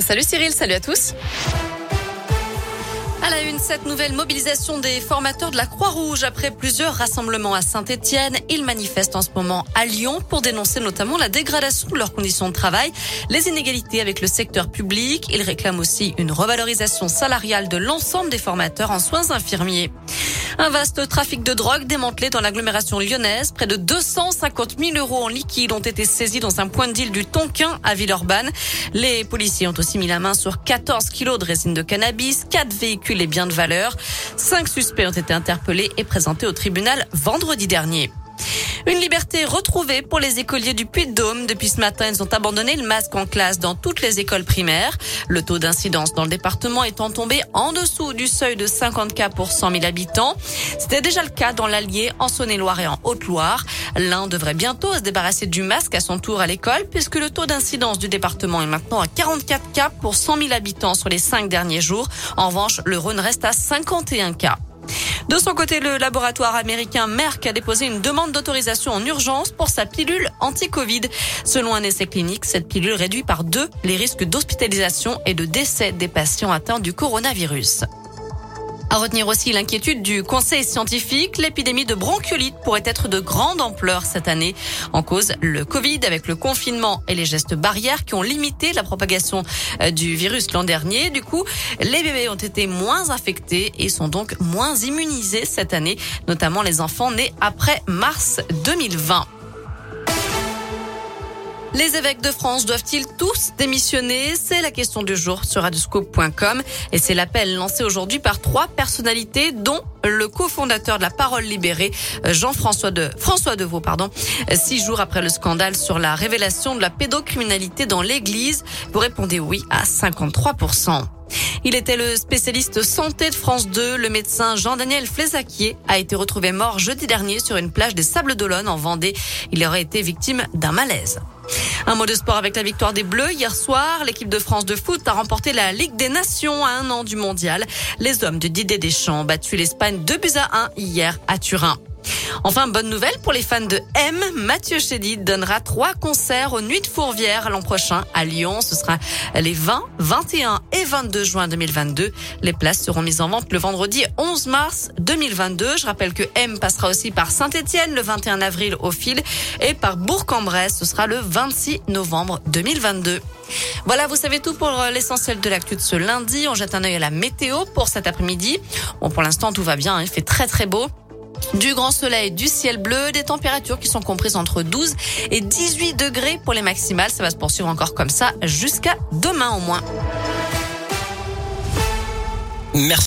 Salut Cyril, salut à tous. À la une, cette nouvelle mobilisation des formateurs de la Croix-Rouge après plusieurs rassemblements à Saint-Etienne. Ils manifestent en ce moment à Lyon pour dénoncer notamment la dégradation de leurs conditions de travail, les inégalités avec le secteur public. Ils réclament aussi une revalorisation salariale de l'ensemble des formateurs en soins infirmiers. Un vaste trafic de drogue démantelé dans l'agglomération lyonnaise. Près de 250 000 euros en liquide ont été saisis dans un point de deal du Tonkin à Villeurbanne. Les policiers ont aussi mis la main sur 14 kilos de résine de cannabis, 4 véhicules et biens de valeur. Cinq suspects ont été interpellés et présentés au tribunal vendredi dernier. Une liberté retrouvée pour les écoliers du Puy-de-Dôme. Depuis ce matin, ils ont abandonné le masque en classe dans toutes les écoles primaires. Le taux d'incidence dans le département étant tombé en dessous du seuil de 50 cas pour 100 000 habitants. C'était déjà le cas dans l'Allier, en Saône-et-Loire et en Haute-Loire. L'un devrait bientôt se débarrasser du masque à son tour à l'école puisque le taux d'incidence du département est maintenant à 44 cas pour 100 000 habitants sur les cinq derniers jours. En revanche, le Rhône reste à 51 cas. De son côté, le laboratoire américain Merck a déposé une demande d'autorisation en urgence pour sa pilule anti-Covid. Selon un essai clinique, cette pilule réduit par deux les risques d'hospitalisation et de décès des patients atteints du coronavirus. À retenir aussi l'inquiétude du conseil scientifique. L'épidémie de bronchiolite pourrait être de grande ampleur cette année. En cause, le Covid avec le confinement et les gestes barrières qui ont limité la propagation euh, du virus l'an dernier. Du coup, les bébés ont été moins infectés et sont donc moins immunisés cette année, notamment les enfants nés après mars 2020. Les évêques de France doivent-ils tous démissionner? C'est la question du jour sur radioscope.com et c'est l'appel lancé aujourd'hui par trois personnalités dont le cofondateur de la Parole libérée, Jean-François de François Deveau, pardon. Six jours après le scandale sur la révélation de la pédocriminalité dans l'Église, vous répondez oui à 53 il était le spécialiste santé de France 2. Le médecin Jean-Daniel Flézaquier a été retrouvé mort jeudi dernier sur une plage des Sables d'Olonne en Vendée. Il aurait été victime d'un malaise. Un mot de sport avec la victoire des Bleus. Hier soir, l'équipe de France de foot a remporté la Ligue des Nations à un an du mondial. Les hommes de Didier Deschamps ont battu l'Espagne 2 buts à 1 hier à Turin. Enfin, bonne nouvelle pour les fans de M. Mathieu Chédid donnera trois concerts aux Nuits de Fourvière l'an prochain à Lyon. Ce sera les 20, 21 et 22 juin 2022. Les places seront mises en vente le vendredi 11 mars 2022. Je rappelle que M passera aussi par Saint-Etienne le 21 avril au fil et par Bourg-en-Bresse. Ce sera le 26 novembre 2022. Voilà, vous savez tout pour l'essentiel de l'actu de ce lundi. On jette un œil à la météo pour cet après-midi. Bon, pour l'instant, tout va bien. Hein. Il fait très, très beau. Du grand soleil, du ciel bleu, des températures qui sont comprises entre 12 et 18 degrés pour les maximales. Ça va se poursuivre encore comme ça jusqu'à demain au moins. Merci.